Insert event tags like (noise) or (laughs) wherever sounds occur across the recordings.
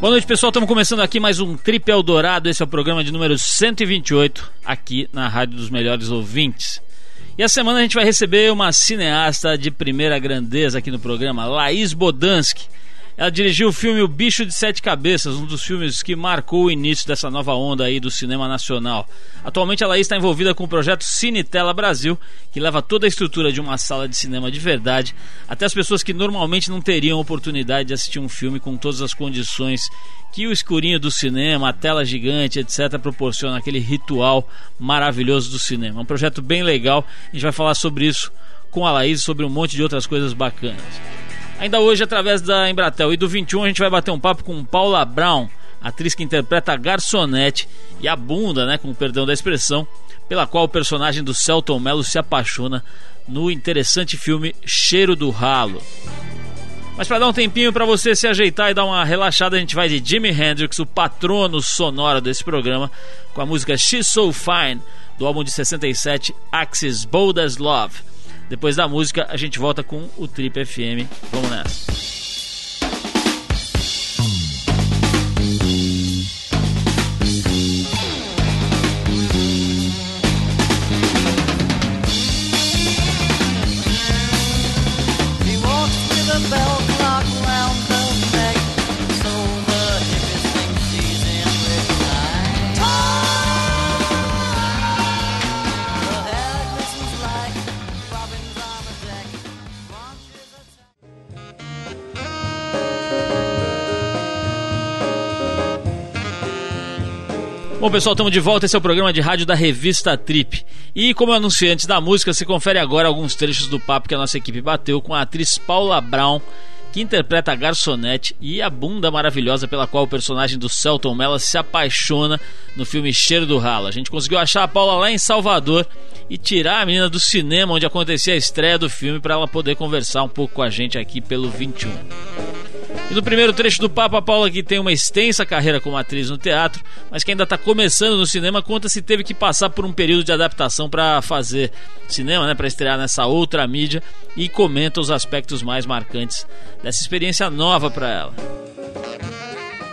Boa noite, pessoal. Estamos começando aqui mais um Trip Eldorado. Esse é o programa de número 128, aqui na Rádio dos Melhores Ouvintes. E a semana a gente vai receber uma cineasta de primeira grandeza aqui no programa, Laís Bodansky. Ela dirigiu o filme O Bicho de Sete Cabeças, um dos filmes que marcou o início dessa nova onda aí do cinema nacional. Atualmente ela está envolvida com o projeto Cinetela Brasil, que leva toda a estrutura de uma sala de cinema de verdade até as pessoas que normalmente não teriam oportunidade de assistir um filme com todas as condições que o escurinho do cinema, a tela gigante, etc., proporciona aquele ritual maravilhoso do cinema. É um projeto bem legal, a gente vai falar sobre isso com a Laís, sobre um monte de outras coisas bacanas. Ainda hoje, através da Embratel e do 21, a gente vai bater um papo com Paula Brown, atriz que interpreta a garçonete e a bunda, né, com perdão da expressão, pela qual o personagem do Celton Mello se apaixona no interessante filme Cheiro do Ralo. Mas para dar um tempinho para você se ajeitar e dar uma relaxada, a gente vai de Jimi Hendrix, o patrono sonoro desse programa, com a música She's So Fine, do álbum de 67 Axis Bold as Love. Depois da música, a gente volta com o Trip FM. Vamos nessa. Pessoal, estamos de volta. Esse é o programa de rádio da revista Trip. E como anunciei antes da música, se confere agora alguns trechos do papo que a nossa equipe bateu com a atriz Paula Brown, que interpreta a garçonete e a bunda maravilhosa pela qual o personagem do Celton Mello se apaixona no filme Cheiro do Ralo. A gente conseguiu achar a Paula lá em Salvador e tirar a menina do cinema onde acontecia a estreia do filme para ela poder conversar um pouco com a gente aqui pelo 21. E no primeiro trecho do papo, a Paula, que tem uma extensa carreira como atriz no teatro, mas que ainda está começando no cinema, conta se teve que passar por um período de adaptação para fazer cinema, né, para estrear nessa outra mídia, e comenta os aspectos mais marcantes dessa experiência nova para ela.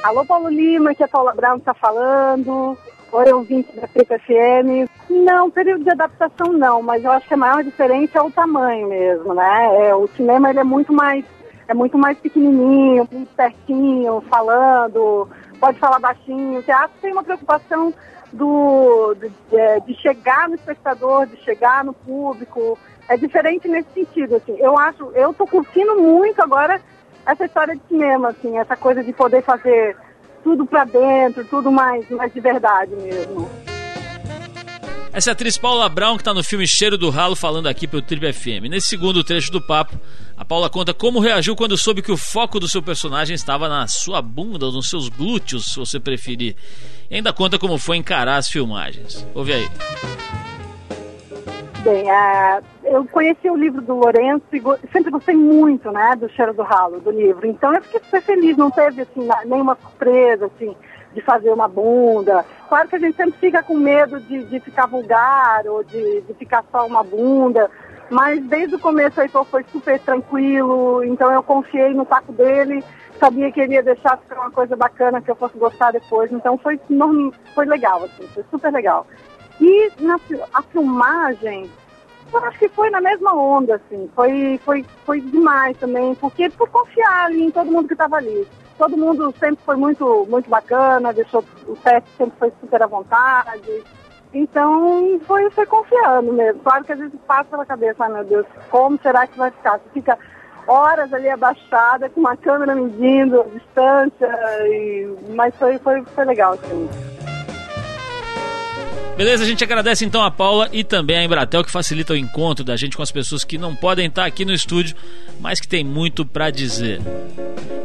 Alô, Paulo Lima, que a Paula Brown está falando. Oi, ouvinte da Preta FM. Não, período de adaptação não, mas eu acho que a maior diferença é o tamanho mesmo, né? É, o cinema ele é muito mais é muito mais pequenininho, pertinho, falando, pode falar baixinho. O teatro tem uma preocupação do, de, é, de, chegar no espectador, de chegar no público. É diferente nesse sentido, assim. Eu acho, eu tô curtindo muito agora essa história de cinema, assim, essa coisa de poder fazer tudo para dentro, tudo mais, mais de verdade mesmo. Essa é a atriz Paula Brown, que está no filme Cheiro do Ralo, falando aqui pelo Trip FM. Nesse segundo trecho do papo, a Paula conta como reagiu quando soube que o foco do seu personagem estava na sua bunda, nos seus glúteos, se você preferir. E ainda conta como foi encarar as filmagens. Ouve aí. Bem, uh, eu conheci o livro do Lourenço e go sempre gostei muito, né, do Cheiro do Ralo, do livro. Então eu fiquei super feliz, não teve, assim, nenhuma surpresa, assim de fazer uma bunda. Claro que a gente sempre fica com medo de, de ficar vulgar ou de, de ficar só uma bunda, mas desde o começo Heitor foi super tranquilo, então eu confiei no taco dele, sabia que ele ia deixar ficar uma coisa bacana que eu fosse gostar depois, então foi, foi legal, assim, foi super legal. E na, a filmagem, eu acho que foi na mesma onda, assim, foi, foi, foi demais também, porque por confiar ali em todo mundo que estava ali todo mundo sempre foi muito, muito bacana, deixou o teste sempre foi super à vontade. Então foi, foi confiando mesmo. Claro que às vezes passa pela cabeça, ai meu Deus, como será que vai ficar? Você fica horas ali abaixada, com uma câmera medindo a distância, e... mas foi, foi, foi legal, assim. Beleza, a gente agradece então a Paula e também a Embratel que facilita o encontro da gente com as pessoas que não podem estar aqui no estúdio, mas que tem muito para dizer.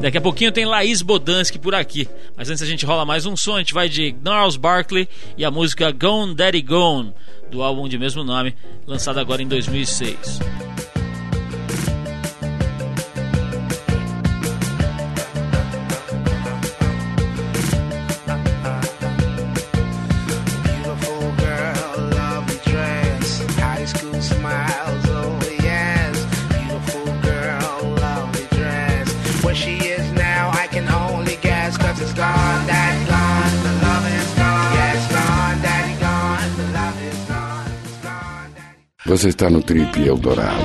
Daqui a pouquinho tem Laís Bodansky por aqui, mas antes a gente rola mais um som, a gente vai de Gnarls Barkley e a música Gone Daddy Gone, do álbum de mesmo nome, lançado agora em 2006. Você está no Trip Eldorado.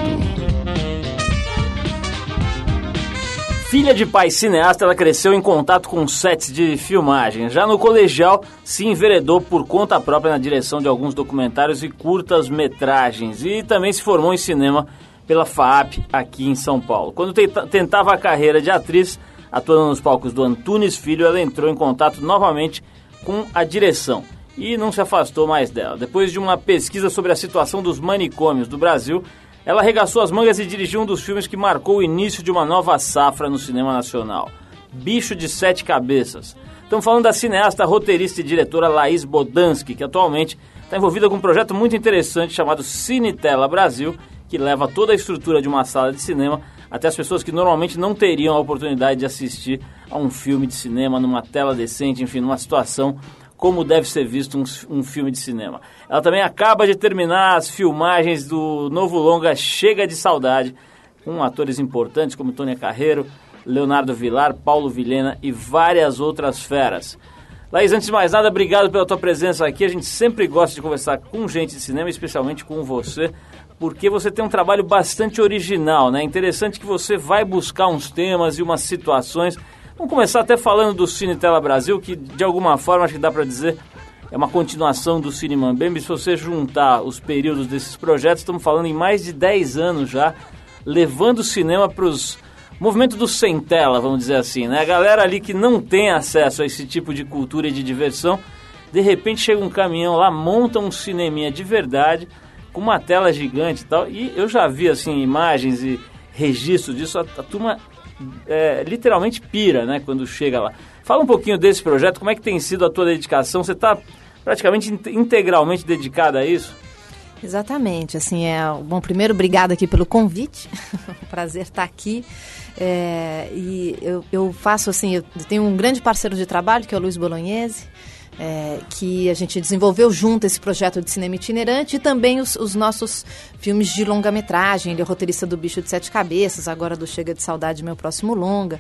Filha de pai cineasta, ela cresceu em contato com sets de filmagem. Já no colegial, se enveredou por conta própria na direção de alguns documentários e curtas metragens. E também se formou em cinema pela FAAP aqui em São Paulo. Quando tentava a carreira de atriz, atuando nos palcos do Antunes Filho, ela entrou em contato novamente com a direção e não se afastou mais dela. Depois de uma pesquisa sobre a situação dos manicômios do Brasil, ela arregaçou as mangas e dirigiu um dos filmes que marcou o início de uma nova safra no cinema nacional, Bicho de Sete Cabeças. Estamos falando da cineasta, roteirista e diretora Laís Bodansky, que atualmente está envolvida com um projeto muito interessante chamado Cinetela Brasil, que leva toda a estrutura de uma sala de cinema até as pessoas que normalmente não teriam a oportunidade de assistir a um filme de cinema numa tela decente, enfim, numa situação como deve ser visto um, um, filme de cinema. Ela também acaba de terminar as filmagens do novo longa Chega de Saudade, com atores importantes como Tônia Carreiro, Leonardo Vilar, Paulo Vilhena e várias outras feras. Laís, antes de mais nada, obrigado pela tua presença aqui. A gente sempre gosta de conversar com gente de cinema, especialmente com você, porque você tem um trabalho bastante original, né? Interessante que você vai buscar uns temas e umas situações Vamos começar até falando do Cine Tela Brasil, que de alguma forma acho que dá para dizer é uma continuação do Cine Mambembe. Se você juntar os períodos desses projetos, estamos falando em mais de 10 anos já, levando o cinema para os movimento do sem tela, vamos dizer assim, né? A galera ali que não tem acesso a esse tipo de cultura e de diversão, de repente chega um caminhão lá, monta um cineminha de verdade, com uma tela gigante e tal. E eu já vi assim imagens e registros disso, a, a turma é, literalmente pira, né, quando chega lá. Fala um pouquinho desse projeto, como é que tem sido a tua dedicação? Você está praticamente integralmente dedicada a isso? Exatamente, assim, é, bom, primeiro, obrigada aqui pelo convite, (laughs) prazer estar aqui, é, e eu, eu faço, assim, eu tenho um grande parceiro de trabalho, que é o Luiz Bolognese, é, que a gente desenvolveu junto esse projeto de cinema itinerante e também os, os nossos filmes de longa-metragem. Ele é roteirista do Bicho de Sete Cabeças, agora do Chega de Saudade, meu próximo longa.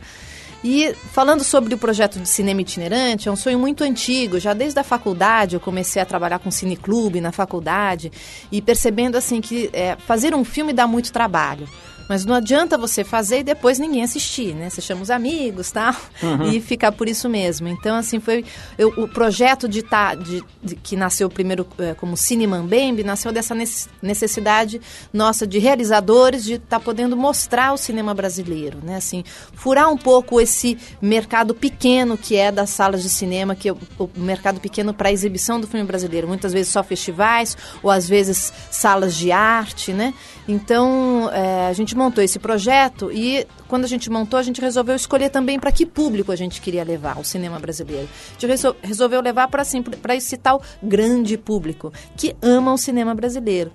E falando sobre o projeto de cinema itinerante, é um sonho muito antigo. Já desde a faculdade eu comecei a trabalhar com cineclube na faculdade e percebendo assim que é, fazer um filme dá muito trabalho. Mas não adianta você fazer e depois ninguém assistir, né? Você chama os amigos, tá? Uhum. E ficar por isso mesmo. Então, assim, foi... Eu, o projeto de, tá, de, de, que nasceu primeiro é, como Cine Mambembe, nasceu dessa necessidade nossa de realizadores de estar tá podendo mostrar o cinema brasileiro, né? Assim, furar um pouco esse mercado pequeno que é das salas de cinema, que é o, o mercado pequeno para exibição do filme brasileiro. Muitas vezes só festivais, ou às vezes salas de arte, né? Então, é, a gente montou esse projeto e quando a gente montou, a gente resolveu escolher também para que público a gente queria levar o cinema brasileiro. A gente resolveu levar para assim, esse tal grande público que ama o cinema brasileiro.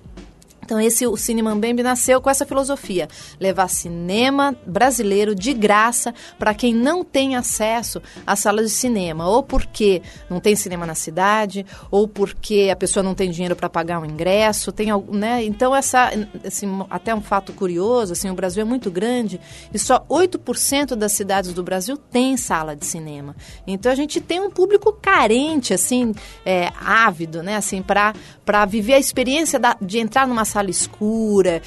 Então esse o Cine Mambembe nasceu com essa filosofia, levar cinema brasileiro de graça para quem não tem acesso às salas de cinema, ou porque não tem cinema na cidade, ou porque a pessoa não tem dinheiro para pagar um ingresso, tem né? Então essa assim, até um fato curioso, assim, o Brasil é muito grande e só 8% das cidades do Brasil tem sala de cinema. Então a gente tem um público carente assim, é, ávido, né, assim, para para viver a experiência da, de entrar numa sala sala escura,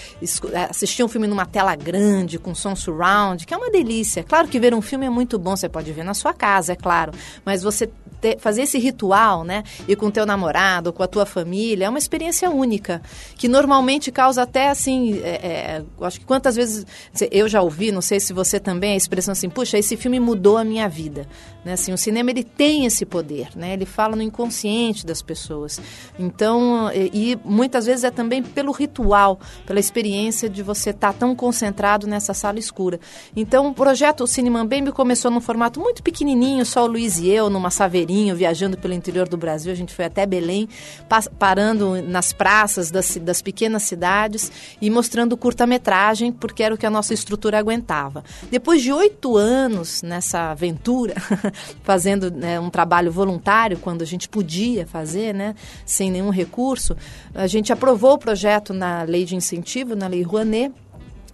é, assistir um filme numa tela grande, com som surround, que é uma delícia. Claro que ver um filme é muito bom, você pode ver na sua casa, é claro, mas você ter, fazer esse ritual, né, e com teu namorado, com a tua família, é uma experiência única, que normalmente causa até assim, é, é, acho que quantas vezes eu já ouvi, não sei se você também, a expressão assim, puxa, esse filme mudou a minha vida, né, assim, o cinema ele tem esse poder, né, ele fala no inconsciente das pessoas, então, e, e muitas vezes é também pelo ritual, pela experiência de você estar tá tão concentrado nessa sala escura. Então, o projeto Cine Mambembe começou num formato muito pequenininho, só o Luiz e eu, numa viajando pelo interior do Brasil. A gente foi até Belém, parando nas praças das, das pequenas cidades e mostrando curta-metragem, porque era o que a nossa estrutura aguentava. Depois de oito anos nessa aventura, (laughs) fazendo né, um trabalho voluntário, quando a gente podia fazer, né, sem nenhum recurso, a gente aprovou o projeto na lei de incentivo, na lei Rouanet,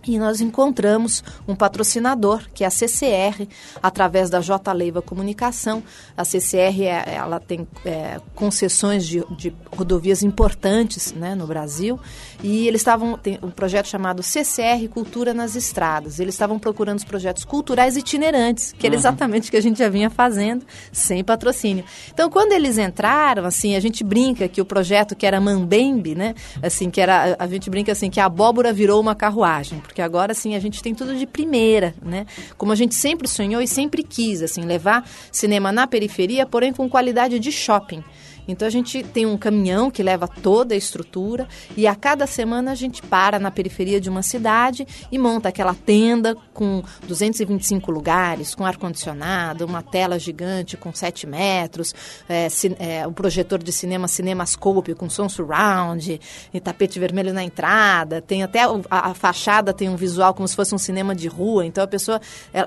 E nós encontramos um patrocinador, que é a CCR, através da J Leiva Comunicação. A CCR é, ela tem é, concessões de, de, rodovias importantes né, no Brasil. E eles estavam. Tem um projeto chamado CCR Cultura nas Estradas. Eles estavam procurando os projetos culturais itinerantes, que era uhum. exatamente o que a gente já vinha fazendo, sem patrocínio. Então, quando eles entraram, assim, a gente brinca que o projeto que era Mambembe, né? Assim, que era. A gente brinca assim que a abóbora virou uma carruagem porque agora sim a gente tem tudo de primeira, né? Como a gente sempre sonhou e sempre quis, assim, levar cinema na periferia, porém com qualidade de shopping. Então a gente tem um caminhão que leva toda a estrutura e a cada semana a gente para na periferia de uma cidade e monta aquela tenda com 225 lugares, com ar-condicionado, uma tela gigante com 7 metros, é, é, o projetor de cinema Cinemascope com som surround, e tapete vermelho na entrada, tem até a, a, fachada tem um visual como se fosse um cinema de rua, então a pessoa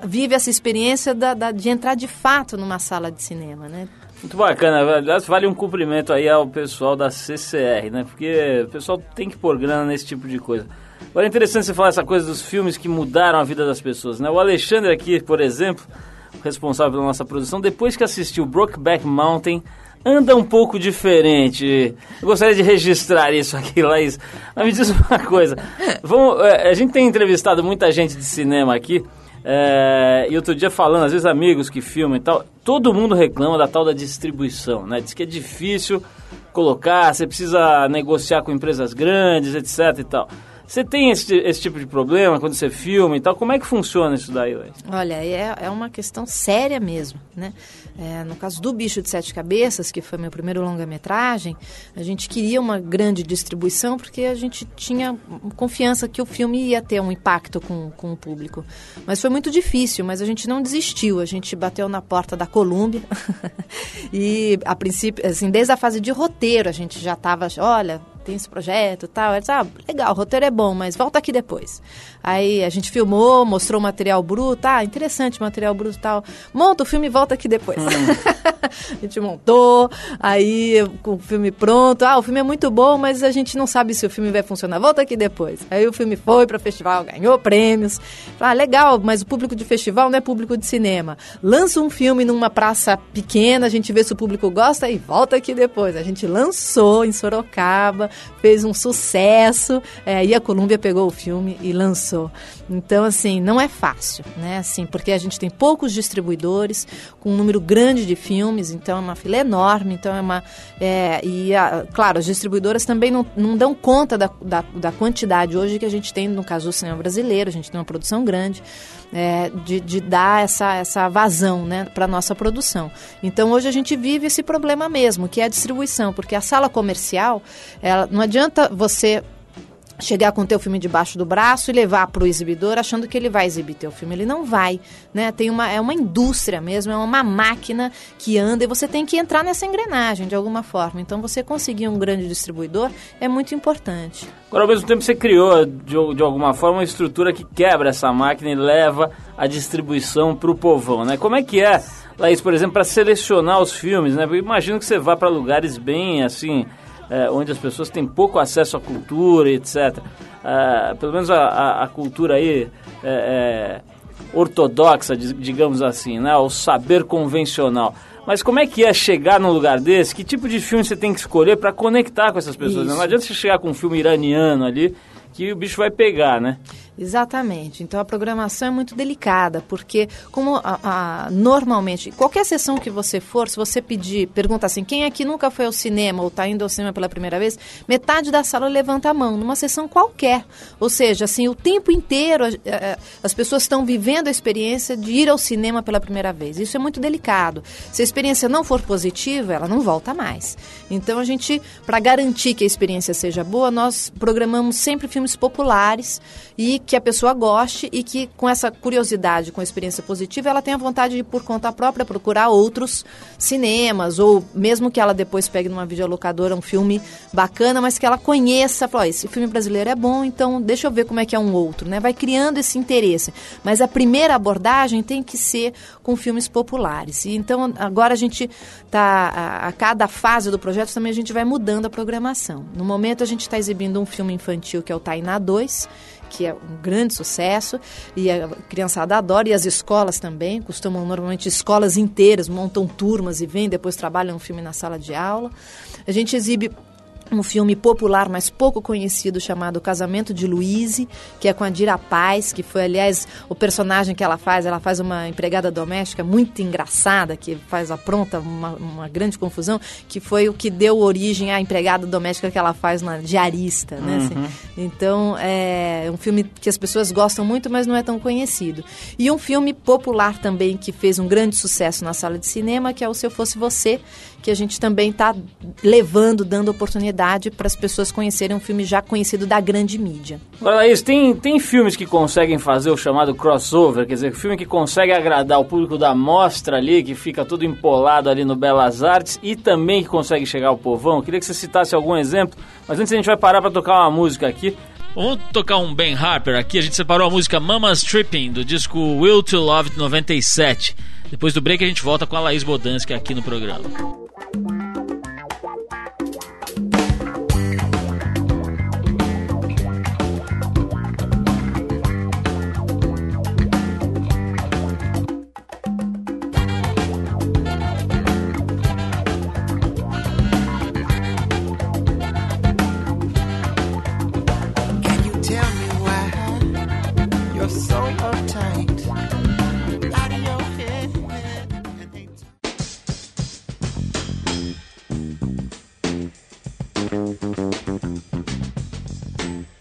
vive essa experiência da, da, de entrar de fato numa sala de cinema, né? Muito bacana, aliás, vale um cumprimento aí ao pessoal da CCR, né? Porque o pessoal tem que pôr grana nesse tipo de coisa. Agora é interessante você falar essa coisa dos filmes que mudaram a vida das pessoas, né? O Alexandre aqui, por exemplo, responsável pela nossa produção, depois que assistiu Brokeback Mountain, anda um pouco diferente. Eu gostaria de registrar isso aqui, (laughs) Laís. Mas me diz uma coisa. Vamos, é, a gente tem entrevistado muita gente de cinema aqui. É, e outro dia falando, às vezes amigos que filmam e tal, todo mundo reclama da tal da distribuição, né? Diz que é difícil colocar, você precisa negociar com empresas grandes, etc e tal. Você tem esse, esse tipo de problema quando você filma e tal? Como é que funciona isso daí? Olha, é, é uma questão séria mesmo, né? É, no caso do Bicho de Sete Cabeças, que foi meu primeiro longa-metragem, a gente queria uma grande distribuição porque a gente tinha confiança que o filme ia ter um impacto com, com o público. Mas foi muito difícil, mas a gente não desistiu. A gente bateu na porta da Colômbia (laughs) e, a princípio, assim, desde a fase de roteiro, a gente já estava, olha, tem esse projeto e tal. Disse, ah, legal, o roteiro é bom, mas volta aqui depois. Aí a gente filmou, mostrou o material bruto, ah, interessante material bruto e tal. Monta o filme e volta aqui depois. Hum. (laughs) a gente montou, aí com o filme pronto, ah, o filme é muito bom, mas a gente não sabe se o filme vai funcionar, volta aqui depois. Aí o filme foi para festival, ganhou prêmios. Ah, legal, mas o público de festival não é público de cinema. Lança um filme numa praça pequena, a gente vê se o público gosta e volta aqui depois. A gente lançou em Sorocaba, fez um sucesso, é, e a Colômbia pegou o filme e lançou. Então, assim, não é fácil, né? Assim, porque a gente tem poucos distribuidores, com um número grande de filmes, então é uma fila enorme, então é uma... É, e, a, claro, as distribuidoras também não, não dão conta da, da, da quantidade hoje que a gente tem, no caso do cinema brasileiro, a gente tem uma produção grande, é, de, de, dar essa, essa vazão né, para a nossa produção. Então hoje a gente vive esse problema mesmo, que é a distribuição, porque a sala comercial, ela, não adianta você chegar com o teu filme debaixo do braço e levar para o exibidor achando que ele vai exibir teu filme. Ele não vai, né? Tem uma, é uma indústria mesmo, é uma máquina que anda e você tem que entrar nessa engrenagem de alguma forma. Então você conseguir um grande distribuidor é muito importante. Agora, ao mesmo tempo, você criou de, de alguma forma uma estrutura que quebra essa máquina e leva a distribuição para o povão, né? Como é que é, Laís, por exemplo, para selecionar os filmes, né? Eu imagino que você vá para lugares bem, assim é, onde as pessoas têm pouco acesso à cultura, etc. É, pelo menos a, a, a cultura aí é, é ortodoxa, digamos assim, né? o saber convencional. Mas como é que é chegar num lugar desse? Que tipo de filme você tem que escolher para conectar com essas pessoas? Né? Não adianta você chegar com um filme iraniano ali que o bicho vai pegar, né? Exatamente. Então a programação é muito delicada, porque como a, a, normalmente, qualquer sessão que você for, se você pedir, pergunta assim, quem aqui nunca foi ao cinema ou está indo ao cinema pela primeira vez, metade da sala levanta a mão, numa sessão qualquer. Ou seja, assim, o tempo inteiro as pessoas estão vivendo a experiência de ir ao cinema pela primeira vez. Isso é muito delicado. Se a experiência não for positiva, ela não volta mais. Então a gente, para garantir que a experiência seja boa, nós programamos sempre filmes populares e que a pessoa goste e que com essa curiosidade, com a experiência positiva, ela tenha vontade de, por conta própria, procurar outros cinemas ou mesmo que ela depois pegue numa videolocadora um filme bacana, mas que ela conheça, fala, esse filme brasileiro é bom, então deixa eu ver como é que é um outro, né? Vai criando esse interesse. Mas a primeira abordagem tem que ser com filmes populares. E então agora a gente tá a, a cada fase do projeto também a gente vai mudando a programação. No momento a gente está exibindo um filme infantil que é o Tainá 2, que é um grande sucesso e a criançada adora e as escolas também, costumam normalmente escolas inteiras montam turmas e vêm depois trabalham um filme na sala de aula. A gente exibe um filme popular, mas pouco conhecido, chamado Casamento de Luíse, que é com a Dira Paz, que foi, aliás, o personagem que ela faz. Ela faz uma empregada doméstica muito engraçada, que faz apronta uma, uma grande confusão, que foi o que deu origem à empregada doméstica que ela faz na Diarista, né? Assim. Uhum. Então, é um filme que as pessoas gostam muito, mas não é tão conhecido. E um filme popular também, que fez um grande sucesso na sala de cinema, que é o Se Eu Fosse Você, que a gente também está levando, dando oportunidade para as pessoas conhecerem um filme já conhecido da grande mídia. Agora, Laís, tem, tem filmes que conseguem fazer o chamado crossover, quer dizer, filme que consegue agradar o público da mostra ali, que fica todo empolado ali no Belas Artes, e também que consegue chegar ao povão. Eu queria que você citasse algum exemplo, mas antes a gente vai parar para tocar uma música aqui. Vamos tocar um Ben Harper aqui. A gente separou a música Mama's Tripping do disco Will to Love de 97. Depois do break a gente volta com a Laís Bodansky aqui no programa.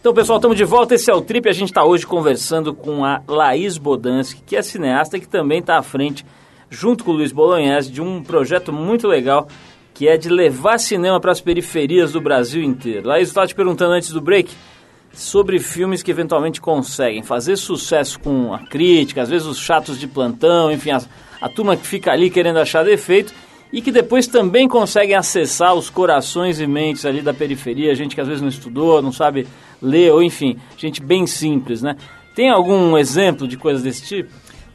Então, pessoal, estamos de volta. Esse é o Trip. A gente está hoje conversando com a Laís Bodansky, que é cineasta e que também está à frente, junto com o Luiz Bolognese, de um projeto muito legal que é de levar cinema para as periferias do Brasil inteiro. Laís, eu estava te perguntando antes do break sobre filmes que eventualmente conseguem fazer sucesso com a crítica, às vezes os chatos de plantão, enfim, a, a turma que fica ali querendo achar defeito e que depois também conseguem acessar os corações e mentes ali da periferia, gente que às vezes não estudou, não sabe ler, ou enfim, gente bem simples, né? Tem algum exemplo de coisas desse tipo?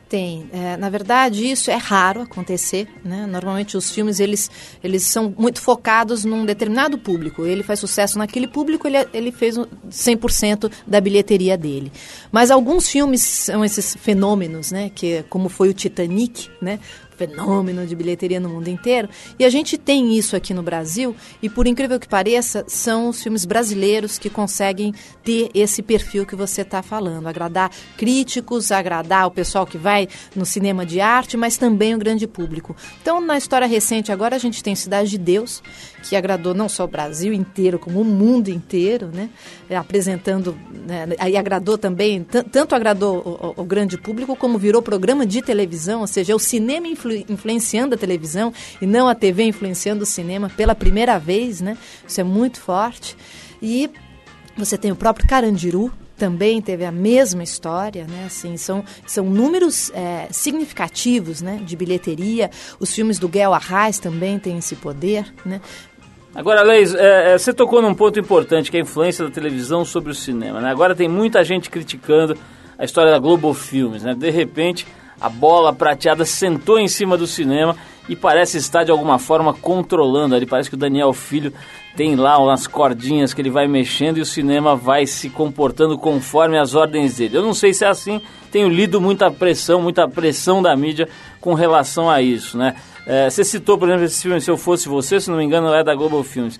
Tem. É, na verdade, isso é raro acontecer. Né? Normalmente os filmes eles, eles são muito focados num determinado público. Ele faz sucesso naquele público, ele, ele fez o 100% da bilheteria dele. Mas alguns filmes são esses fenômenos, né? que como foi o Titanic, né? Fenômeno de bilheteria no mundo inteiro. E a gente tem isso aqui no Brasil, e por incrível que pareça, são os filmes brasileiros que conseguem ter esse perfil que você está falando, agradar críticos, agradar o pessoal que vai no cinema de arte, mas também o grande público. Então, na história recente agora, a gente tem Cidade de Deus, que agradou não só o Brasil inteiro, como o mundo inteiro, né? apresentando, né? aí agradou também, tanto agradou o, o, grande público, como virou programa de televisão, ou seja, é o cinema influ influenciando a televisão e não a TV influenciando o cinema pela primeira vez, né? Isso é muito forte. E você tem o próprio Carandiru, também teve a mesma história, né? Assim, são, são números é, significativos, né? De bilheteria. Os filmes do Guel Arraes também têm esse poder, né? Agora, Leis, é, é, você tocou num ponto importante, que é a influência da televisão sobre o cinema, né? Agora tem muita gente criticando a história da Globo Filmes, né? De repente, a bola prateada sentou em cima do cinema e parece estar de alguma forma controlando ali. Parece que o Daniel Filho tem lá umas cordinhas que ele vai mexendo e o cinema vai se comportando conforme as ordens dele. Eu não sei se é assim, tenho lido muita pressão, muita pressão da mídia com relação a isso, né? É, você citou, por exemplo, esse filme Se Eu Fosse Você, se não me engano, é da Global Filmes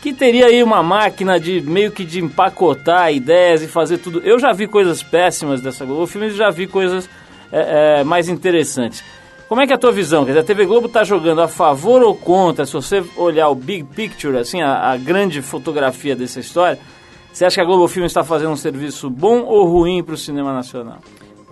que teria aí uma máquina de meio que de empacotar ideias e fazer tudo. Eu já vi coisas péssimas dessa Globo Filmes e já vi coisas é, é, mais interessantes. Como é que é a tua visão? Quer dizer, a TV Globo está jogando a favor ou contra? Se você olhar o big picture, assim, a, a, grande fotografia dessa história, você acha que a Globo Filmes está fazendo um serviço bom ou ruim para o cinema nacional?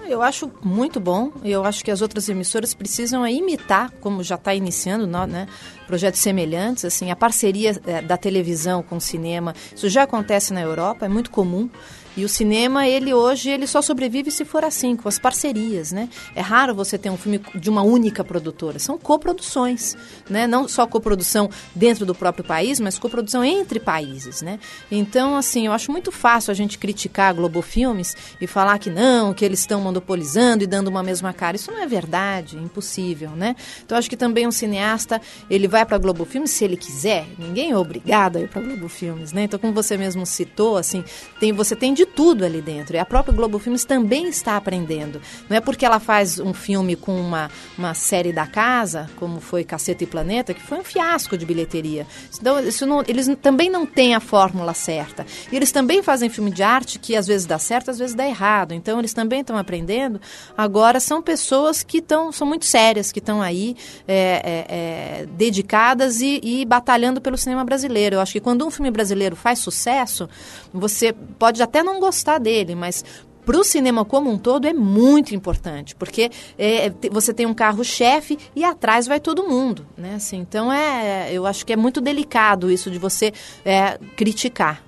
Eu acho muito bom. Eu acho que as outras emissoras precisam imitar, como já está iniciando, né, projetos semelhantes. Assim, a parceria é, da televisão com o cinema, isso já acontece na Europa, é muito comum. E o cinema, ele hoje, ele só sobrevive se for assim, com as parcerias, né? É raro você ter um filme de uma única produtora. São coproduções, né? Não só coprodução dentro do próprio país, mas coprodução entre países, né? Então, assim, eu acho muito fácil a gente criticar a Globo Filmes e falar que não, que eles estão monopolizando e dando uma mesma cara. Isso não é verdade, é impossível, né? Então, acho que também um cineasta, ele vai para a Globo Filmes se ele quiser. Ninguém é obrigado a ir para a Globo Filmes, né? Então, como você mesmo citou, assim, tem, você tem de tudo ali dentro. E a própria Globo Filmes também está aprendendo. Não é porque ela faz um filme com uma, uma série da casa, como foi Caceta e Planeta, que foi um fiasco de bilheteria. Então, isso não, eles também não têm a fórmula certa. E eles também fazem filme de arte que às vezes dá certo, às vezes dá errado. Então, eles também estão aprendendo. Agora, são pessoas que estão, são muito sérias, que estão aí é, é, é, dedicadas e, e batalhando pelo cinema brasileiro. Eu acho que quando um filme brasileiro faz sucesso, você pode até não gostar dele, mas para o cinema como um todo é muito importante, porque é, você tem um carro-chefe e atrás vai todo mundo, né? Assim, então é, eu acho que é muito delicado isso de você é, criticar.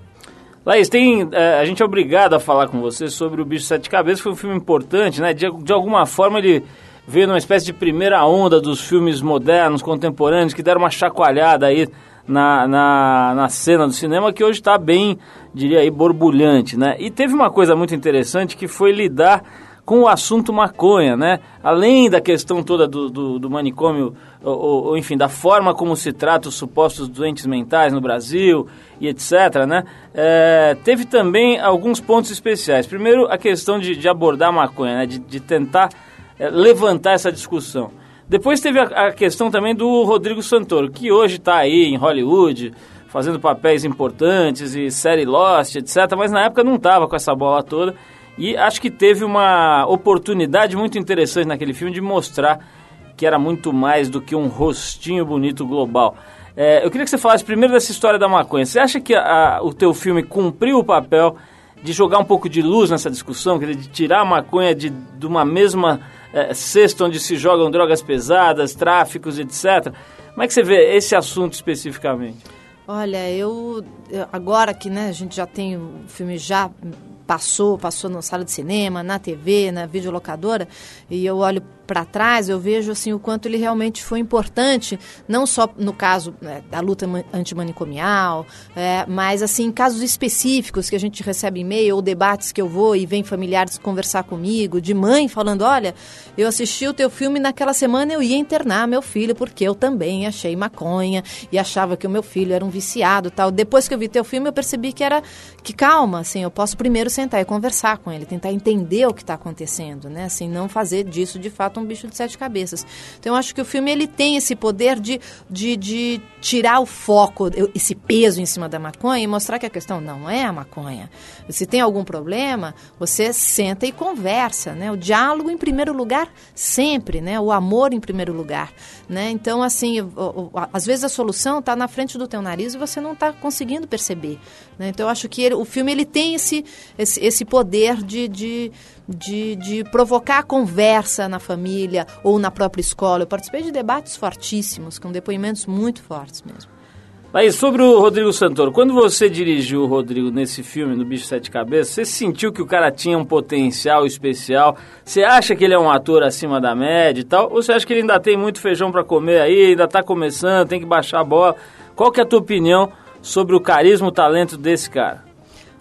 Laís, tem, é, a gente é obrigado a falar com você sobre o Bicho Sete Cabeças, foi um filme importante, né? De, de alguma forma ele veio numa espécie de primeira onda dos filmes modernos, contemporâneos, que deram uma chacoalhada aí na, na, na cena do cinema que hoje está bem, diria aí, borbulhante, né? E teve uma coisa muito interessante que foi lidar com o assunto maconha, né? Além da questão toda do, do, do manicômio, ou, ou, enfim, da forma como se trata os supostos doentes mentais no Brasil e etc., né? É, teve também alguns pontos especiais. Primeiro, a questão de, de abordar a maconha, né? de, de tentar é, levantar essa discussão. Depois teve a, a questão também do Rodrigo Santoro, que hoje está aí em Hollywood, fazendo papéis importantes e série Lost, etc. Mas na época não estava com essa bola toda. E acho que teve uma oportunidade muito interessante naquele filme de mostrar que era muito mais do que um rostinho bonito global. É, eu queria que você falasse primeiro dessa história da maconha. Você acha que a, o teu filme cumpriu o papel de jogar um pouco de luz nessa discussão, quer dizer, de tirar a maconha de, de uma mesma é, onde se jogam drogas pesadas, tráficos, etc. Como é que você vê esse assunto especificamente? Olha, eu agora que né, a gente já tem o filme já passou, passou na sala de cinema, na TV, na videolocadora, e eu olho para trás, eu vejo assim o quanto ele realmente foi importante, não só no caso né, da luta antimanicomial, é, mas assim casos específicos que a gente recebe e-mail ou debates que eu vou e vem familiares conversar comigo, de mãe falando, olha, eu assisti o teu filme naquela semana eu ia internar meu filho porque eu também achei maconha e achava que o meu filho era um viciado, tal. Depois que eu vi teu filme eu percebi que era que calma, assim, eu posso primeiro sentar e conversar com ele, tentar entender o que está acontecendo, né? Assim, não fazer disso de fato um bicho de sete cabeças. Então eu acho que o filme ele tem esse poder de, de, de tirar o foco, esse peso em cima da maconha e mostrar que a questão não é a maconha. Se tem algum problema, você senta e conversa, né? O diálogo em primeiro lugar sempre, né? O amor em primeiro lugar, né? Então assim, às vezes a solução está na frente do teu nariz e você não está conseguindo perceber, né? Então eu acho que ele, o filme ele tem esse, esse, esse poder de, de de, de provocar conversa na família ou na própria escola. Eu participei de debates fortíssimos, com depoimentos muito fortes mesmo. Aí, sobre o Rodrigo Santoro, quando você dirigiu o Rodrigo nesse filme, no Bicho Sete Cabeças, você sentiu que o cara tinha um potencial especial? Você acha que ele é um ator acima da média e tal? Ou você acha que ele ainda tem muito feijão para comer aí, ainda está começando, tem que baixar a bola? Qual que é a tua opinião sobre o carisma, o talento desse cara?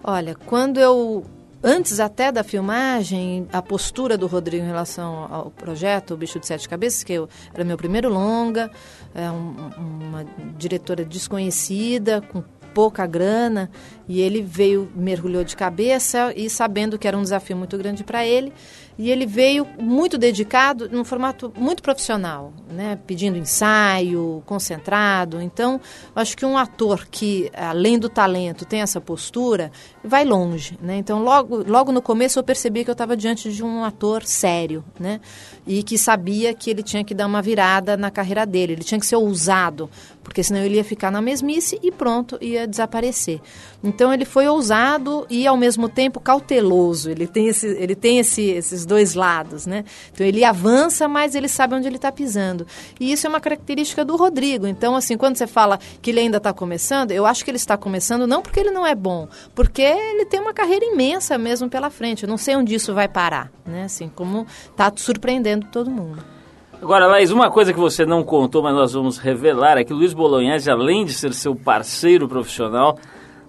Olha, quando eu antes até da filmagem, a postura do Rodrigo em relação ao projeto O Bicho de Sete Cabeças, que eu, era meu primeiro longa, é um, uma diretora desconhecida, com pouca grana, e ele veio, mergulhou de cabeça e sabendo que era um desafio muito grande para ele, e ele veio muito dedicado, num formato muito profissional, né? pedindo ensaio, concentrado. Então, acho que um ator que, além do talento, tem essa postura, vai longe. Né? Então, logo, logo no começo, eu percebi que eu estava diante de um ator sério né? e que sabia que ele tinha que dar uma virada na carreira dele, ele tinha que ser ousado, porque senão ele ia ficar na mesmice e pronto, ia desaparecer. Então, ele foi ousado e, ao mesmo tempo, cauteloso. Ele tem, esse, ele tem esse, esses dois lados, né? Então ele avança, mas ele sabe onde ele está pisando. E isso é uma característica do Rodrigo. Então, assim, quando você fala que ele ainda está começando, eu acho que ele está começando não porque ele não é bom, porque ele tem uma carreira imensa mesmo pela frente. Eu não sei onde isso vai parar, né? Assim, como está surpreendendo todo mundo. Agora, Laís, uma coisa que você não contou, mas nós vamos revelar é que Luiz Bolognese, além de ser seu parceiro profissional,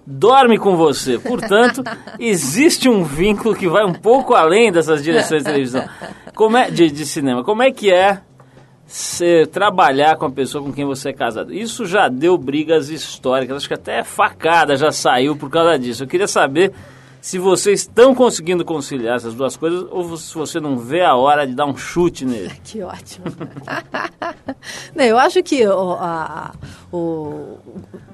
dorme com você. Portanto, (laughs) existe um vínculo que vai um pouco além dessas direções de televisão, como é, de, de cinema. Como é que é ser, trabalhar com a pessoa com quem você é casado? Isso já deu brigas históricas, acho que até facada já saiu por causa disso. Eu queria saber se vocês estão conseguindo conciliar essas duas coisas ou se você não vê a hora de dar um chute nele. (laughs) Que ótimo. (laughs) Não, eu acho que o, a- o-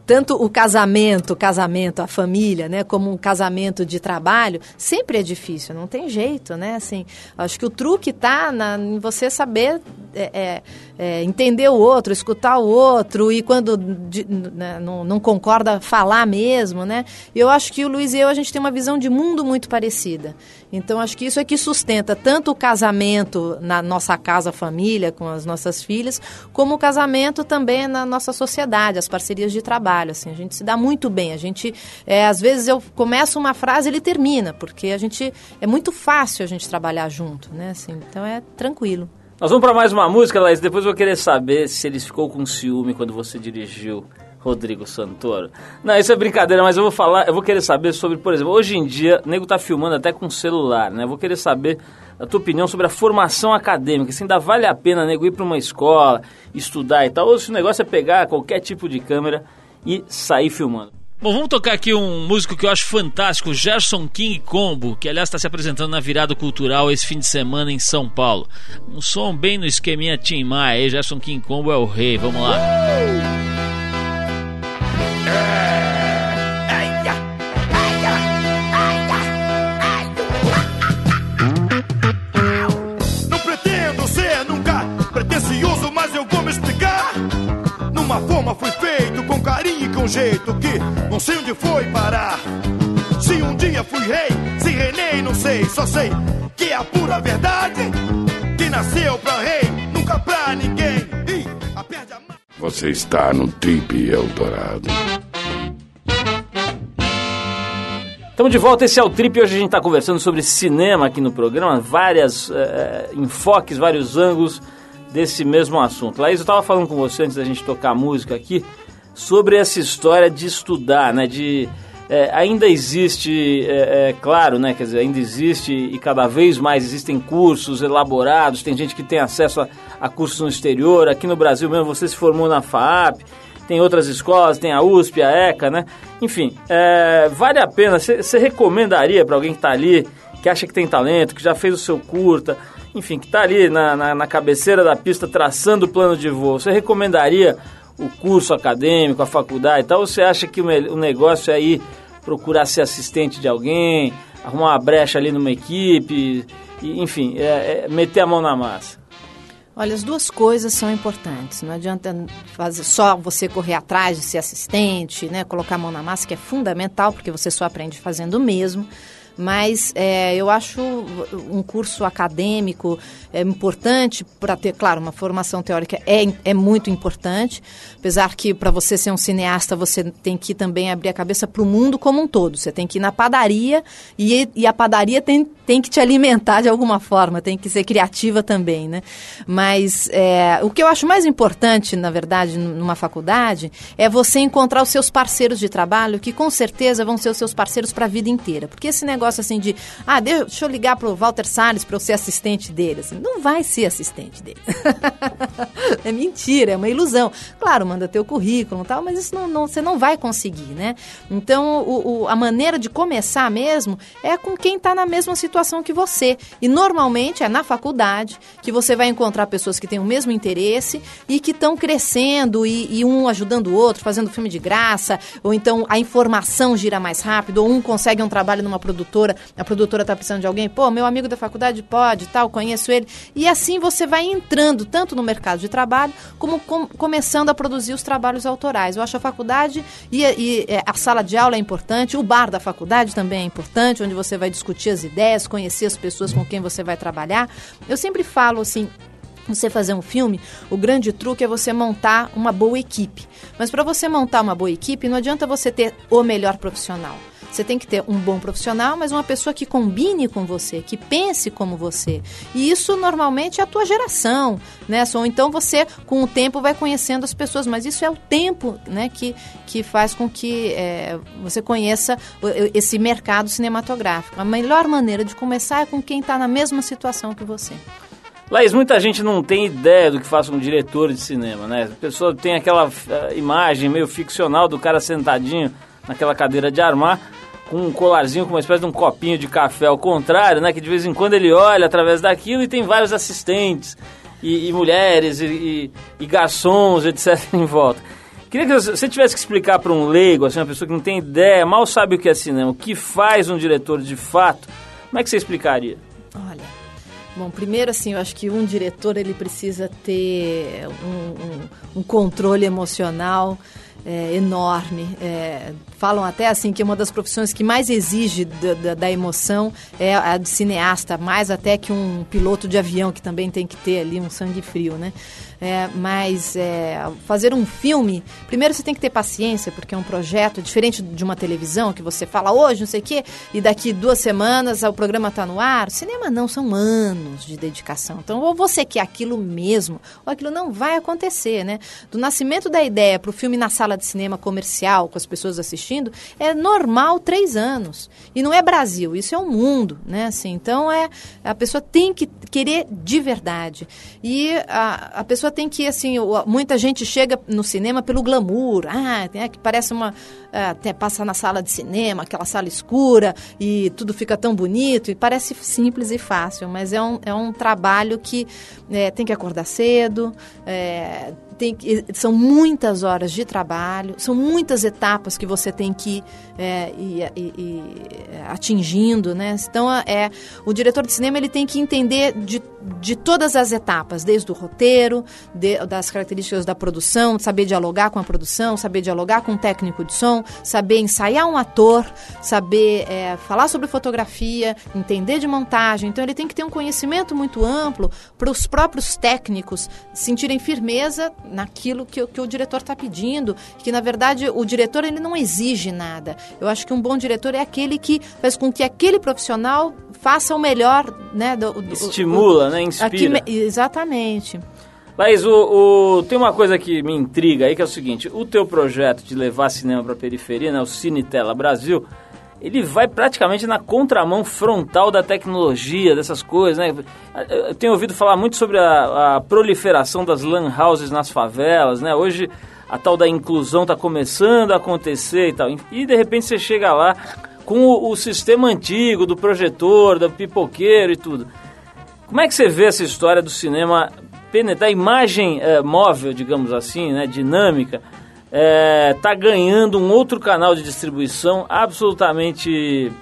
tanto o casamento, o casamento, a família, né, como um casamento de trabalho, sempre é difícil, não tem jeito, né? Assim, acho que o truque está em você saber é, é, é, entender o outro, escutar o outro e quando de- né, não, não concorda, falar mesmo, né? Eu acho que o Luiz e eu, a gente tem uma visão de mundo muito parecida. Então, acho que isso é que sustenta tanto o casamento na nossa casa, família, com as nossas filhas, como o casamento também na nossa sociedade, as parcerias de trabalho. Assim, a gente se dá muito bem. A gente, é, às vezes, eu começo uma frase e ele termina, porque a gente é muito fácil a gente trabalhar junto, né? Assim, então é tranquilo. Nós vamos para mais uma música, Laís. Depois eu vou querer saber se eles ficou com ciúme quando você dirigiu Rodrigo Santoro. Não, isso é brincadeira, mas eu vou falar, eu vou querer saber sobre, por exemplo, hoje em dia, o nego tá filmando até com celular, né? Eu vou querer saber a tua opinião sobre a formação acadêmica. Se ainda vale a pena nego ir para uma escola, estudar e tal, ou se o negócio é pegar qualquer tipo de câmera e sair filmando. Bom, vamos tocar aqui um músico que eu acho fantástico, Gerson King Combo, que aliás está se apresentando na Virada Cultural esse fim de semana em São Paulo. Um som bem no esqueminha Tim Maia, Gerson King Combo é o rei, vamos lá. Não pretendo ser nunca pretencioso, mas eu vou me explicar. Numa forma foi feito carinho e com jeito que não sei onde foi parar. Se um dia fui rei, se reinei, não sei, só sei que é a pura verdade. Que nasceu pra rei, nunca pra ninguém. E a perde a mão. Você está no Trip Eldorado. Estamos de volta, esse é o Trip. Hoje a gente está conversando sobre cinema aqui no programa, vários enfoques, vários ângulos desse mesmo assunto. Laís, eu estava falando com você antes da gente tocar a música aqui sobre essa história de estudar, né? De é, ainda existe, é, é, claro, né? Quer dizer, ainda existe e cada vez mais existem cursos elaborados. Tem gente que tem acesso a, a cursos no exterior. Aqui no Brasil mesmo, você se formou na FAAP tem outras escolas, tem a USP, a ECA, né? Enfim, é, vale a pena, você recomendaria para alguém que está ali, que acha que tem talento, que já fez o seu curta, enfim, que está ali na, na, na, cabeceira da pista traçando o plano de voo, você recomendaria o curso acadêmico, a faculdade e tal, ou você acha que o, negócio é ir procurar ser assistente de alguém, arrumar uma brecha ali numa equipe, e, enfim, é, é meter a mão na massa? Olha, as duas coisas são importantes. Não adianta fazer só você correr atrás de ser assistente, né? Colocar a mão na massa, que é fundamental, porque você só aprende fazendo o mesmo. Mas é, eu acho um curso acadêmico é importante para ter, claro, uma formação teórica é, é muito importante, apesar que para você ser um cineasta você tem que também abrir a cabeça para o mundo como um todo. Você tem que ir na padaria e, e a padaria tem, tem que te alimentar de alguma forma, tem que ser criativa também, né? Mas é, o que eu acho mais importante, na verdade, numa faculdade, é você encontrar os seus parceiros de trabalho, que com certeza vão ser os seus parceiros para a vida inteira. Porque esse negócio assim de, ah, deixa eu ligar pro Walter Salles para eu ser assistente dele. Assim, não vai ser assistente dele. (laughs) é mentira, é uma ilusão. Claro, manda teu currículo e tal, mas isso não, não, você não vai conseguir, né? Então, o, o, a maneira de começar mesmo é com quem está na mesma situação que você. E normalmente é na faculdade que você vai encontrar pessoas que têm o mesmo interesse e que estão crescendo e, e um ajudando o outro, fazendo filme de graça, ou então a informação gira mais rápido, ou um consegue um trabalho numa produtora, a produtora está precisando de alguém, pô, meu amigo da faculdade pode, tal, conheço ele. E assim você vai entrando tanto no mercado de trabalho, como com, começando a produzir os trabalhos autorais. Eu acho a faculdade e, e a sala de aula é importante, o bar da faculdade também é importante, onde você vai discutir as ideias, conhecer as pessoas com quem você vai trabalhar. Eu sempre falo assim, você fazer um filme, o grande truque é você montar uma boa equipe. Mas para você montar uma boa equipe, não adianta você ter o melhor profissional. Você tem que ter um bom profissional, mas uma pessoa que combine com você, que pense como você. E isso normalmente é a tua geração, né? Ou então você, com o tempo, vai conhecendo as pessoas, mas isso é o tempo né, que, que faz com que é, você conheça esse mercado cinematográfico. A melhor maneira de começar é com quem está na mesma situação que você. Laís, muita gente não tem ideia do que faz um diretor de cinema, né? A pessoa tem aquela uh, imagem meio ficcional do cara sentadinho naquela cadeira de armar, com um colarzinho com uma espécie de um copinho de café ao contrário, né? Que de vez em quando ele olha através daquilo e tem vários assistentes e, e mulheres e, e, e garçons, etc. em volta. Queria que você tivesse que explicar para um leigo, assim, uma pessoa que não tem ideia, mal sabe o que é cinema, o que faz um diretor de fato, como é que você explicaria? Olha, bom, primeiro assim, eu acho que um diretor ele precisa ter um, um, um controle emocional é, enorme. É, falam até assim que uma das profissões que mais exige da, da, da, emoção é a de cineasta, mais até que um piloto de avião que também tem que ter ali um sangue frio, né? É, mas é, fazer um filme, primeiro você tem que ter paciência, porque é um projeto diferente de uma televisão que você fala hoje, não sei o quê, e daqui duas semanas o programa está no ar. Cinema não, são anos de dedicação. Então, ou você quer aquilo mesmo, ou aquilo não vai acontecer, né? Do nascimento da ideia para o filme na sala de cinema comercial, com as pessoas assistindo, é normal três anos. E não é Brasil, isso é o mundo, né? Assim, então, é, a pessoa tem que querer de verdade. E a, a pessoa pessoa tem que, assim, muita gente chega no cinema pelo glamour, ah, é, que parece uma. É, até passa na sala de cinema, aquela sala escura e tudo fica tão bonito, e parece simples e fácil, mas é um, é um trabalho que é, tem que acordar cedo, é, tem, são muitas horas de trabalho, são muitas etapas que você tem que é, ir, ir, ir, atingindo, né? Então, é, o diretor de cinema ele tem que entender de, de todas as etapas, desde o roteiro, de, das características da produção, saber dialogar com a produção, saber dialogar com o técnico de som, saber ensaiar um ator, saber é, falar sobre fotografia, entender de montagem. Então, ele tem que ter um conhecimento muito amplo para os próprios técnicos sentirem firmeza naquilo que, que o diretor está pedindo, que na verdade o diretor ele não exige nada. Eu acho que um bom diretor é aquele que faz com que aquele profissional faça o melhor, né? Do, do, Estimula, o, né? Inspira. Aqui, exatamente. Laís, o, o, tem uma coisa que me intriga aí, que é o seguinte, o teu projeto de levar cinema para a periferia, né, o Cinetela Brasil, ele vai praticamente na contramão frontal da tecnologia, dessas coisas, né? Eu tenho ouvido falar muito sobre a, a proliferação das lan houses nas favelas, né? Hoje a tal da inclusão está começando a acontecer e tal. E de repente você chega lá com o, o sistema antigo do projetor, do pipoqueiro e tudo. Como é que você vê essa história do cinema, da imagem é, móvel, digamos assim, né, dinâmica, está é, tá ganhando um outro canal de distribuição absolutamente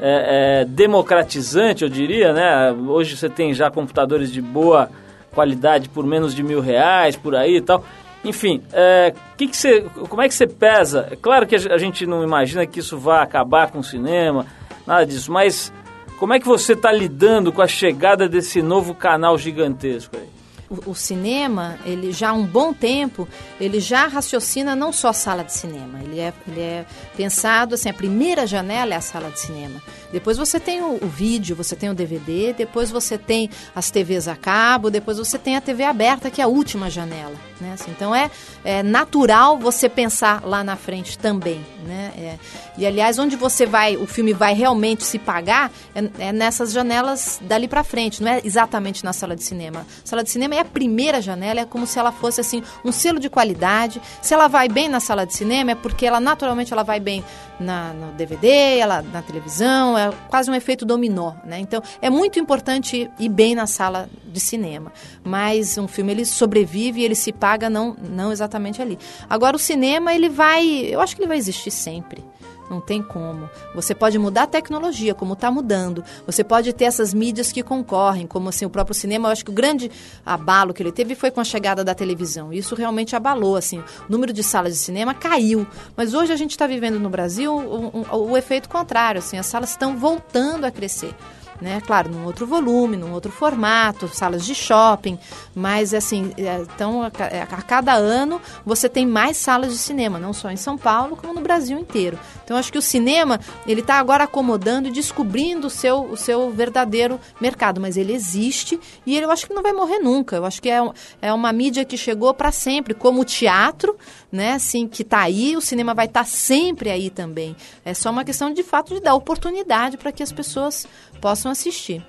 é, é, democratizante, eu diria, né? Hoje você tem já computadores de boa qualidade por menos de mil reais, por aí e tal. Enfim, é, que que você, como é que você pesa? É claro que a gente não imagina que isso vai acabar com o cinema, nada disso, mas como é que você está lidando com a chegada desse novo canal gigantesco aí? O, cinema, ele já há um bom tempo, ele já raciocina não só sala de cinema, ele é, ele é pensado assim, a primeira janela é a sala de cinema. Depois você tem o, o, vídeo, você tem o DVD, depois você tem as TVs a cabo, depois você tem a TV aberta, que é a última janela. Né? Assim, então é, é natural você pensar lá na frente também. Né? É, e aliás, onde você vai, o filme vai realmente se pagar é, é nessas janelas dali para frente, não é exatamente na sala de cinema. A sala de cinema é a primeira janela, é como se ela fosse assim um selo de qualidade. Se ela vai bem na sala de cinema, é porque ela naturalmente ela vai bem na, no DVD, ela, na televisão, é quase um efeito dominó, né? Então, é muito importante ir bem na sala de cinema, mas um filme ele sobrevive e ele se paga não, não exatamente ali. Agora, o cinema, ele vai, eu acho que ele vai existir sempre. Não tem como. Você pode mudar a tecnologia, como está mudando. Você pode ter essas mídias que concorrem, como assim, o próprio cinema. Eu acho que o grande abalo que ele teve foi com a chegada da televisão. Isso realmente abalou. Assim, o número de salas de cinema caiu. Mas hoje a gente está vivendo no Brasil o, o, o efeito contrário. Assim, as salas estão voltando a crescer né? Claro, num outro volume, num outro formato, salas de shopping, mas assim, é, então a, a, cada ano você tem mais salas de cinema, não só em São Paulo, como no Brasil inteiro. Então acho que o cinema ele está agora acomodando e descobrindo o seu, o seu verdadeiro mercado, mas ele existe e ele, eu acho que não vai morrer nunca. Eu acho que é, é uma mídia que chegou para sempre, como o teatro, né? Assim, que está aí, o cinema vai estar tá sempre aí também. É só uma questão de fato de dar oportunidade para que as pessoas possam assistir.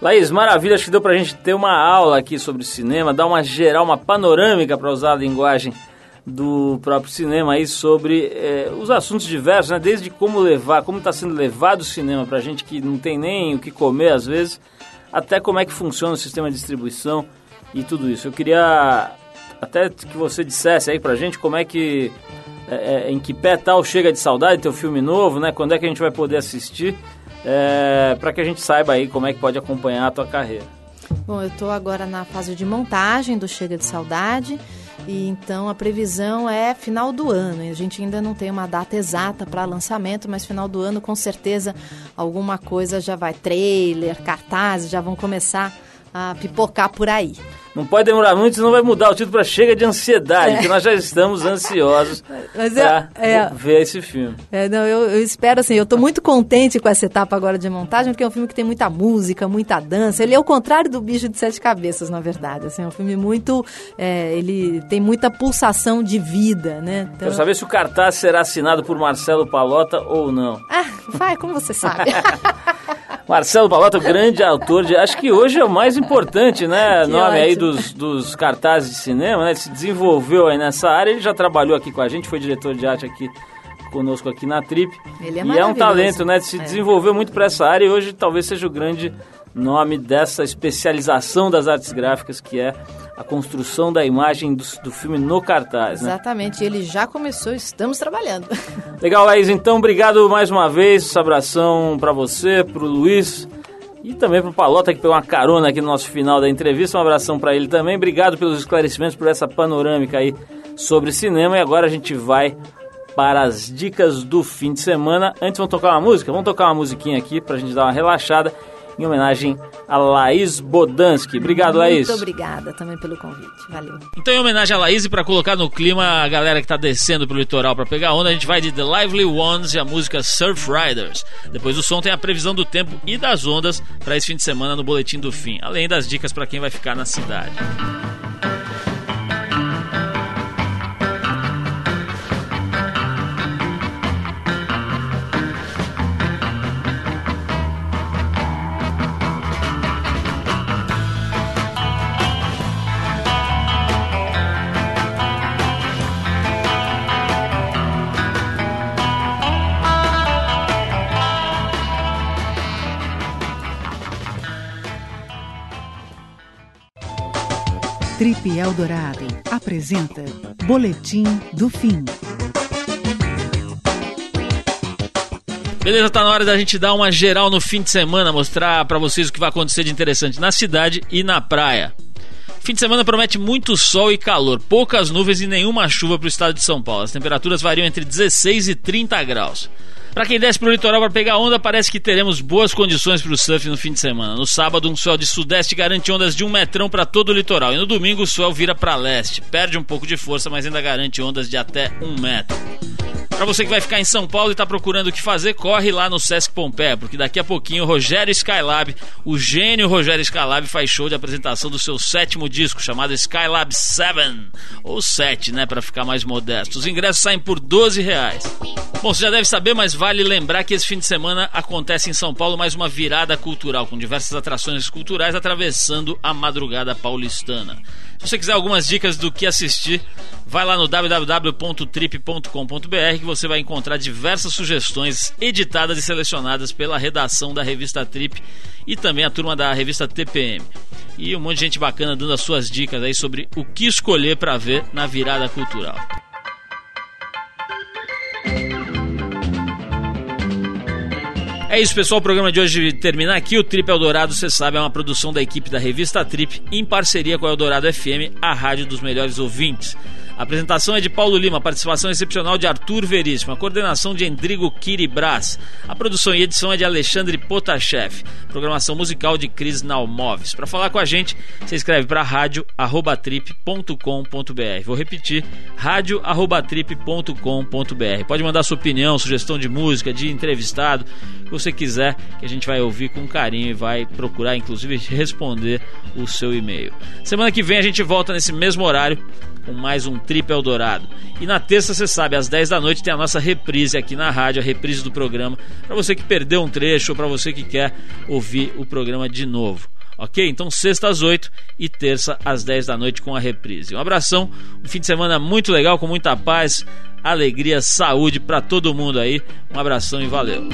Laís, maravilha, acho que deu pra gente ter uma aula aqui sobre cinema, dar uma geral, uma panorâmica para usar a linguagem do próprio cinema aí sobre é, os assuntos diversos, né? Desde como levar, como está sendo levado o cinema para gente que não tem nem o que comer às vezes, até como é que funciona o sistema de distribuição e tudo isso. Eu queria até que você dissesse aí pra gente como é que é, em que pé tal chega de saudade teu filme novo, né? Quando é que a gente vai poder assistir? É, para que a gente saiba aí como é que pode acompanhar a tua carreira. Bom, eu estou agora na fase de montagem do Chega de Saudade. E então a previsão é final do ano. A gente ainda não tem uma data exata para lançamento, mas final do ano com certeza alguma coisa já vai trailer, cartazes já vão começar a pipocar por aí. Não pode demorar muito, senão vai mudar o título para Chega de Ansiedade, é. que nós já estamos ansiosos (laughs) para é, ver esse filme. É, não, eu, eu, espero assim, eu estou muito contente com essa etapa agora de montagem, porque é um filme que tem muita música, muita dança. Ele é o contrário do Bicho de Sete Cabeças, na verdade. Assim, é um filme muito. É, ele tem muita pulsação de vida, né? Então... Quero saber se o cartaz será assinado por Marcelo Palota ou não. Ah, vai, como você sabe. (laughs) Marcelo Palota, grande autor de. Acho que hoje é o mais importante, né? Que nome ótimo. aí dos, dos cartazes de cinema, né? Ele se desenvolveu aí nessa área. Ele já trabalhou aqui com a gente, foi diretor de arte aqui conosco aqui na Trip. Ele é e é um talento, né? Se é. desenvolveu muito para essa área e hoje talvez seja o grande nome dessa especialização das artes gráficas que é a construção da imagem do, do filme no cartaz. Né? Exatamente, ele já começou, estamos trabalhando. (laughs) Legal, Laís, então obrigado mais uma vez, esse abração para você, para o Luiz e também para o Palota que pegou uma carona aqui no nosso final da entrevista, um abração para ele também, obrigado pelos esclarecimentos, por essa panorâmica aí sobre cinema e agora a gente vai para as dicas do fim de semana. Antes vamos tocar uma música? Vamos tocar uma musiquinha aqui para a gente dar uma relaxada em homenagem a Laís Bodansky. Obrigado, Muito Laís. Muito obrigada também pelo convite. Valeu. Então, em homenagem a Laís e para colocar no clima a galera que está descendo pro litoral para pegar onda, a gente vai de The Lively Ones e a música Surf Riders. Depois do som tem a previsão do tempo e das ondas para esse fim de semana no Boletim do Fim, além das dicas para quem vai ficar na cidade. Trip Eldorado apresenta Boletim do Fim. Beleza, tá na hora da gente dar uma geral no fim de semana, mostrar para vocês o que vai acontecer de interessante na cidade e na praia. Fim de semana promete muito sol e calor, poucas nuvens e nenhuma chuva para o estado de São Paulo. As temperaturas variam entre 16 e 30 graus. Para quem desce pro litoral para pegar onda, parece que teremos boas condições para o surf no fim de semana. No sábado, um sol de sudeste garante ondas de um metrão para todo o litoral. E no domingo, o sol vira para leste. Perde um pouco de força, mas ainda garante ondas de até um metro. Para você que vai ficar em São Paulo e está procurando o que fazer, corre lá no Sesc Pompeia, porque daqui a pouquinho o Rogério Skylab, o gênio Rogério Skylab, faz show de apresentação do seu sétimo disco, chamado Skylab 7, ou 7, né, para ficar mais modesto. Os ingressos saem por 12 reais. Bom, você já deve saber, mas vale lembrar que esse fim de semana acontece em São Paulo mais uma virada cultural, com diversas atrações culturais atravessando a madrugada paulistana. Se você quiser algumas dicas do que assistir, vai lá no www.trip.com.br que você vai encontrar diversas sugestões editadas e selecionadas pela redação da revista Trip e também a turma da revista TPM. E um monte de gente bacana dando as suas dicas aí sobre o que escolher para ver na virada cultural. É isso, pessoal. O programa de hoje termina aqui. O Trip Eldorado, você sabe, é uma produção da equipe da revista Trip em parceria com a Eldorado FM, a rádio dos melhores ouvintes. A apresentação é de Paulo Lima, participação excepcional de Arthur Veríssimo, a coordenação de Endrigo Kiribras, a produção e edição é de Alexandre Potashev, programação musical de Cris Nalmoves. Para falar com a gente, você escreve para rádio@trip.com.br. Vou repetir, rádio@trip.com.br. Pode mandar sua opinião, sugestão de música, de entrevistado, o que você quiser, que a gente vai ouvir com carinho e vai procurar inclusive responder o seu e-mail. Semana que vem a gente volta nesse mesmo horário com mais um Trip Eldorado. E na terça, você sabe, às 10 da noite tem a nossa reprise aqui na rádio, a reprise do programa, para você que perdeu um trecho ou para você que quer ouvir o programa de novo. Ok? Então, sexta às 8 e terça às 10 da noite com a reprise. Um abração, um fim de semana muito legal, com muita paz, alegria, saúde para todo mundo aí. Um abração e valeu.